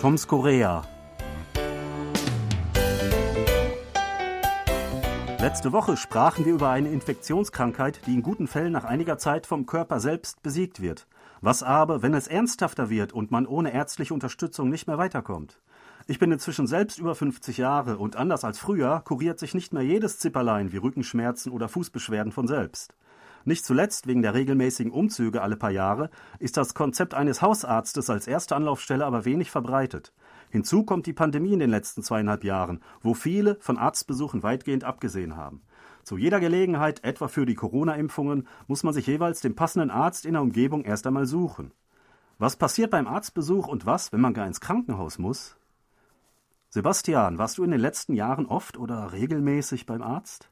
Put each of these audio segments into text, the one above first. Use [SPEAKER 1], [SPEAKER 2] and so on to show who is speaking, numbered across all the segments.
[SPEAKER 1] Toms Korea. Letzte Woche sprachen wir über eine Infektionskrankheit, die in guten Fällen nach einiger Zeit vom Körper selbst besiegt wird. Was aber, wenn es ernsthafter wird und man ohne ärztliche Unterstützung nicht mehr weiterkommt? Ich bin inzwischen selbst über 50 Jahre und anders als früher kuriert sich nicht mehr jedes Zipperlein wie Rückenschmerzen oder Fußbeschwerden von selbst. Nicht zuletzt wegen der regelmäßigen Umzüge alle paar Jahre ist das Konzept eines Hausarztes als erste Anlaufstelle aber wenig verbreitet. Hinzu kommt die Pandemie in den letzten zweieinhalb Jahren, wo viele von Arztbesuchen weitgehend abgesehen haben. Zu jeder Gelegenheit, etwa für die Corona-Impfungen, muss man sich jeweils den passenden Arzt in der Umgebung erst einmal suchen. Was passiert beim Arztbesuch und was, wenn man gar ins Krankenhaus muss? Sebastian, warst du in den letzten Jahren oft oder regelmäßig beim Arzt?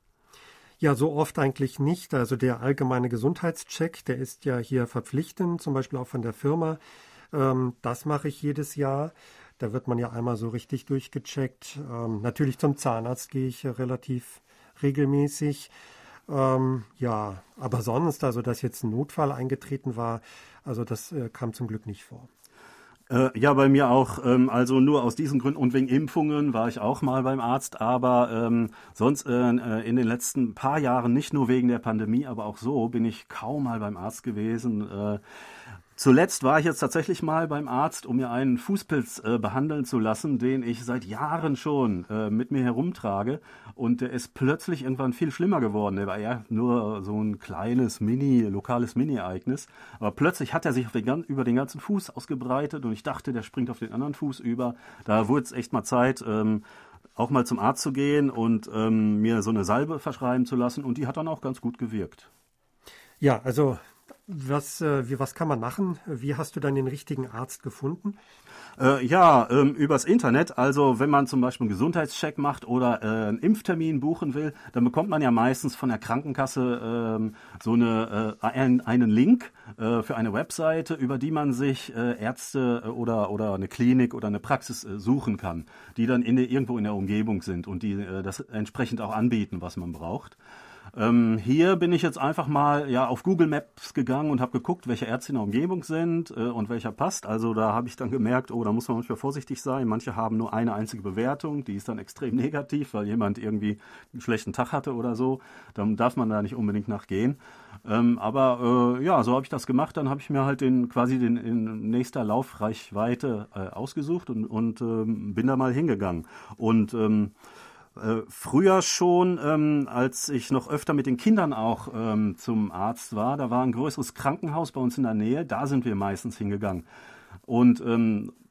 [SPEAKER 2] Ja, so oft eigentlich nicht. Also der allgemeine Gesundheitscheck, der ist ja hier verpflichtend, zum Beispiel auch von der Firma. Ähm, das mache ich jedes Jahr. Da wird man ja einmal so richtig durchgecheckt. Ähm, natürlich zum Zahnarzt gehe ich relativ regelmäßig. Ähm, ja, aber sonst, also dass jetzt ein Notfall eingetreten war, also das äh, kam zum Glück nicht vor.
[SPEAKER 1] Äh, ja, bei mir auch. Ähm, also nur aus diesen Gründen und wegen Impfungen war ich auch mal beim Arzt, aber ähm, sonst äh, äh, in den letzten paar Jahren nicht nur wegen der Pandemie, aber auch so bin ich kaum mal beim Arzt gewesen. Äh, Zuletzt war ich jetzt tatsächlich mal beim Arzt, um mir einen Fußpilz äh, behandeln zu lassen, den ich seit Jahren schon äh, mit mir herumtrage. Und der ist plötzlich irgendwann viel schlimmer geworden. Der war ja nur so ein kleines Mini, lokales Mini-Ereignis. Aber plötzlich hat er sich den, über den ganzen Fuß ausgebreitet und ich dachte, der springt auf den anderen Fuß über. Da wurde es echt mal Zeit, ähm, auch mal zum Arzt zu gehen und ähm, mir so eine Salbe verschreiben zu lassen. Und die hat dann auch ganz gut gewirkt.
[SPEAKER 2] Ja, also was, äh, wie, was kann man machen? Wie hast du dann den richtigen Arzt gefunden?
[SPEAKER 1] Äh, ja, ähm, übers Internet. Also wenn man zum Beispiel einen Gesundheitscheck macht oder äh, einen Impftermin buchen will, dann bekommt man ja meistens von der Krankenkasse ähm, so eine, äh, einen, einen Link äh, für eine Webseite, über die man sich äh, Ärzte oder, oder eine Klinik oder eine Praxis suchen kann, die dann in irgendwo in der Umgebung sind und die das entsprechend auch anbieten, was man braucht. Ähm, hier bin ich jetzt einfach mal ja auf Google Maps gegangen und habe geguckt, welche Ärzte in der Umgebung sind äh, und welcher passt. Also da habe ich dann gemerkt, oh, da muss man manchmal vorsichtig sein. Manche haben nur eine einzige Bewertung, die ist dann extrem negativ, weil jemand irgendwie einen schlechten Tag hatte oder so. Dann darf man da nicht unbedingt nachgehen. Ähm, aber äh, ja, so habe ich das gemacht. Dann habe ich mir halt den quasi den in nächster Laufreichweite äh, ausgesucht und, und ähm, bin da mal hingegangen. Und ähm, äh, früher schon, ähm, als ich noch öfter mit den Kindern auch ähm, zum Arzt war, da war ein größeres Krankenhaus bei uns in der Nähe, da sind wir meistens hingegangen. Und ähm, äh,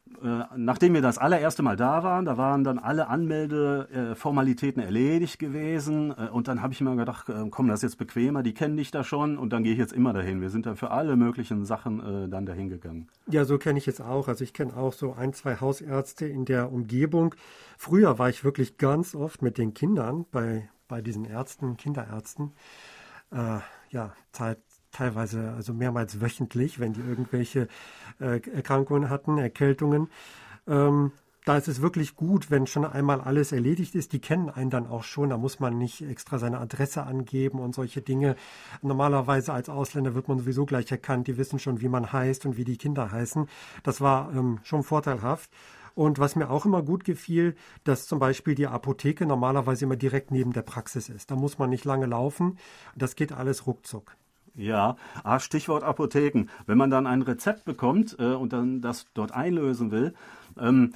[SPEAKER 1] nachdem wir das allererste Mal da waren, da waren dann alle Anmeldeformalitäten erledigt gewesen. Äh, und dann habe ich mir gedacht, äh, komm, das ist jetzt bequemer, die kennen dich da schon und dann gehe ich jetzt immer dahin. Wir sind da für alle möglichen Sachen äh, dann dahin gegangen.
[SPEAKER 2] Ja, so kenne ich jetzt auch. Also ich kenne auch so ein, zwei Hausärzte in der Umgebung. Früher war ich wirklich ganz oft mit den Kindern bei, bei diesen Ärzten, Kinderärzten. Äh, ja, Zeit, teilweise also mehrmals wöchentlich, wenn die irgendwelche äh, Erkrankungen hatten, Erkältungen. Ähm, da ist es wirklich gut, wenn schon einmal alles erledigt ist. Die kennen einen dann auch schon. Da muss man nicht extra seine Adresse angeben und solche Dinge. Normalerweise als Ausländer wird man sowieso gleich erkannt. Die wissen schon, wie man heißt und wie die Kinder heißen. Das war ähm, schon vorteilhaft. Und was mir auch immer gut gefiel, dass zum Beispiel die Apotheke normalerweise immer direkt neben der Praxis ist. Da muss man nicht lange laufen. Das geht alles ruckzuck.
[SPEAKER 1] Ja, ah, Stichwort Apotheken. Wenn man dann ein Rezept bekommt äh, und dann das dort einlösen will, ähm,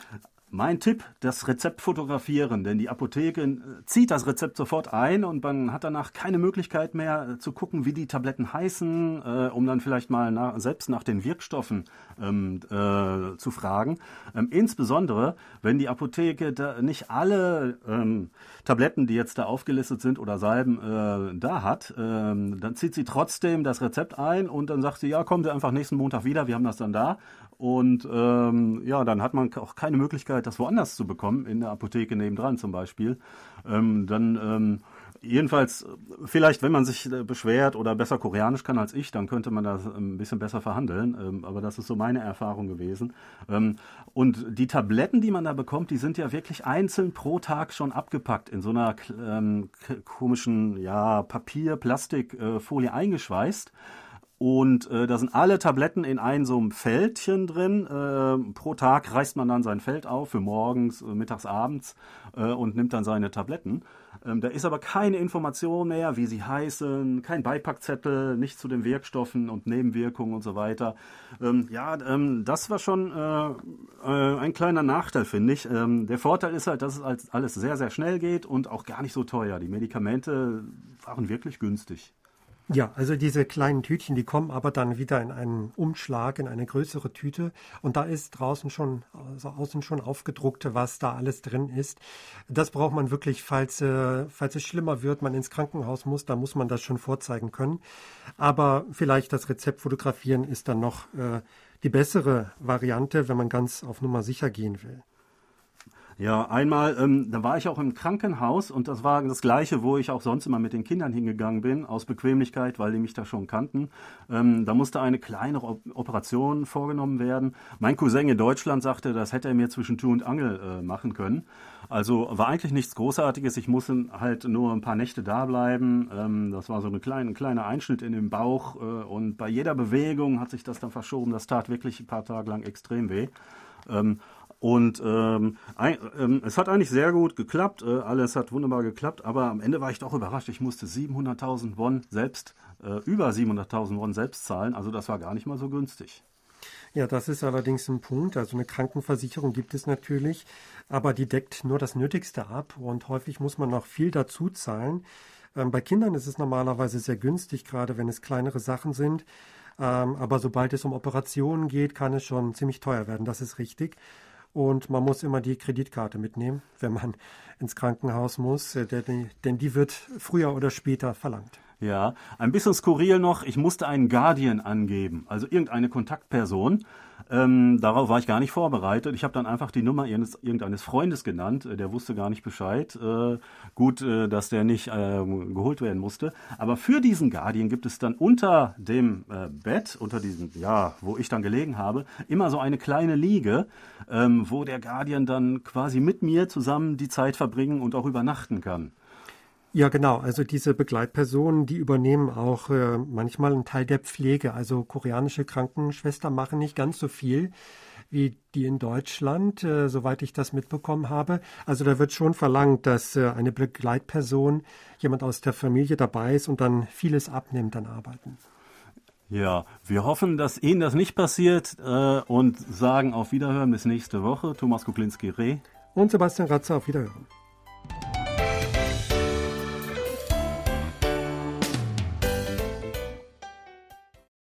[SPEAKER 1] mein Tipp, das Rezept fotografieren, denn die Apotheke äh, zieht das Rezept sofort ein und man hat danach keine Möglichkeit mehr äh, zu gucken, wie die Tabletten heißen, äh, um dann vielleicht mal nach, selbst nach den Wirkstoffen ähm, äh, zu fragen. Ähm, insbesondere, wenn die Apotheke nicht alle ähm, Tabletten, die jetzt da aufgelistet sind oder Salben äh, da hat, ähm, dann zieht sie trotzdem das Rezept ein und dann sagt sie, ja, kommen Sie einfach nächsten Montag wieder, wir haben das dann da. Und ähm, ja, dann hat man auch keine Möglichkeit, das woanders zu bekommen, in der Apotheke nebendran zum Beispiel. Ähm, dann ähm, jedenfalls, vielleicht, wenn man sich äh, beschwert oder besser Koreanisch kann als ich, dann könnte man das ein bisschen besser verhandeln. Ähm, aber das ist so meine Erfahrung gewesen. Ähm, und die Tabletten, die man da bekommt, die sind ja wirklich einzeln pro Tag schon abgepackt in so einer ähm, komischen ja, Papier-Plastikfolie äh, eingeschweißt. Und äh, da sind alle Tabletten in einem so einem Fältchen drin. Äh, pro Tag reißt man dann sein Feld auf für morgens, äh, mittags, abends äh, und nimmt dann seine Tabletten. Ähm, da ist aber keine Information mehr, wie sie heißen, kein Beipackzettel, nichts zu den Wirkstoffen und Nebenwirkungen und so weiter. Ähm, ja, ähm, das war schon äh, äh, ein kleiner Nachteil, finde ich. Ähm, der Vorteil ist halt, dass es alles sehr, sehr schnell geht und auch gar nicht so teuer. Die Medikamente waren wirklich günstig.
[SPEAKER 2] Ja, also diese kleinen Tütchen, die kommen aber dann wieder in einen Umschlag, in eine größere Tüte und da ist draußen schon, also außen schon aufgedruckt, was da alles drin ist. Das braucht man wirklich, falls, äh, falls es schlimmer wird, man ins Krankenhaus muss, da muss man das schon vorzeigen können. Aber vielleicht das Rezept fotografieren ist dann noch äh, die bessere Variante, wenn man ganz auf Nummer sicher gehen will.
[SPEAKER 1] Ja, einmal, ähm, da war ich auch im Krankenhaus und das war das gleiche, wo ich auch sonst immer mit den Kindern hingegangen bin, aus Bequemlichkeit, weil die mich da schon kannten. Ähm, da musste eine kleine Operation vorgenommen werden. Mein Cousin in Deutschland sagte, das hätte er mir zwischen Tür und Angel äh, machen können. Also war eigentlich nichts Großartiges. Ich musste halt nur ein paar Nächte da bleiben. Ähm, das war so ein kleine, kleiner Einschnitt in den Bauch äh, und bei jeder Bewegung hat sich das dann verschoben. Das tat wirklich ein paar Tage lang extrem weh. Ähm, und ähm, ein, ähm, es hat eigentlich sehr gut geklappt, äh, alles hat wunderbar geklappt, aber am Ende war ich doch überrascht. Ich musste 700.000 Won selbst, äh, über 700.000 Won selbst zahlen, also das war gar nicht mal so günstig.
[SPEAKER 2] Ja, das ist allerdings ein Punkt. Also eine Krankenversicherung gibt es natürlich, aber die deckt nur das Nötigste ab und häufig muss man noch viel dazu zahlen. Ähm, bei Kindern ist es normalerweise sehr günstig, gerade wenn es kleinere Sachen sind. Ähm, aber sobald es um Operationen geht, kann es schon ziemlich teuer werden. Das ist richtig. Und man muss immer die Kreditkarte mitnehmen, wenn man ins Krankenhaus muss, äh, denn die wird früher oder später verlangt.
[SPEAKER 1] Ja, ein bisschen skurril noch, ich musste einen Guardian angeben, also irgendeine Kontaktperson. Ähm, darauf war ich gar nicht vorbereitet. Ich habe dann einfach die Nummer eines, irgendeines Freundes genannt. Äh, der wusste gar nicht Bescheid. Äh, gut, äh, dass der nicht äh, geholt werden musste. Aber für diesen Guardian gibt es dann unter dem äh, Bett, unter diesem, ja, wo ich dann gelegen habe, immer so eine kleine Liege, ähm, wo der Guardian dann quasi mit mir zusammen die Zeit verbringen und auch übernachten kann.
[SPEAKER 2] Ja, genau. Also diese Begleitpersonen, die übernehmen auch äh, manchmal einen Teil der Pflege. Also koreanische Krankenschwestern machen nicht ganz so viel wie die in Deutschland, äh, soweit ich das mitbekommen habe. Also da wird schon verlangt, dass äh, eine Begleitperson, jemand aus der Familie dabei ist und dann vieles abnimmt an Arbeiten.
[SPEAKER 1] Ja, wir hoffen, dass Ihnen das nicht passiert äh, und sagen auf Wiederhören bis nächste Woche. Thomas Kuklinski-Reh
[SPEAKER 2] und Sebastian Ratzer auf Wiederhören.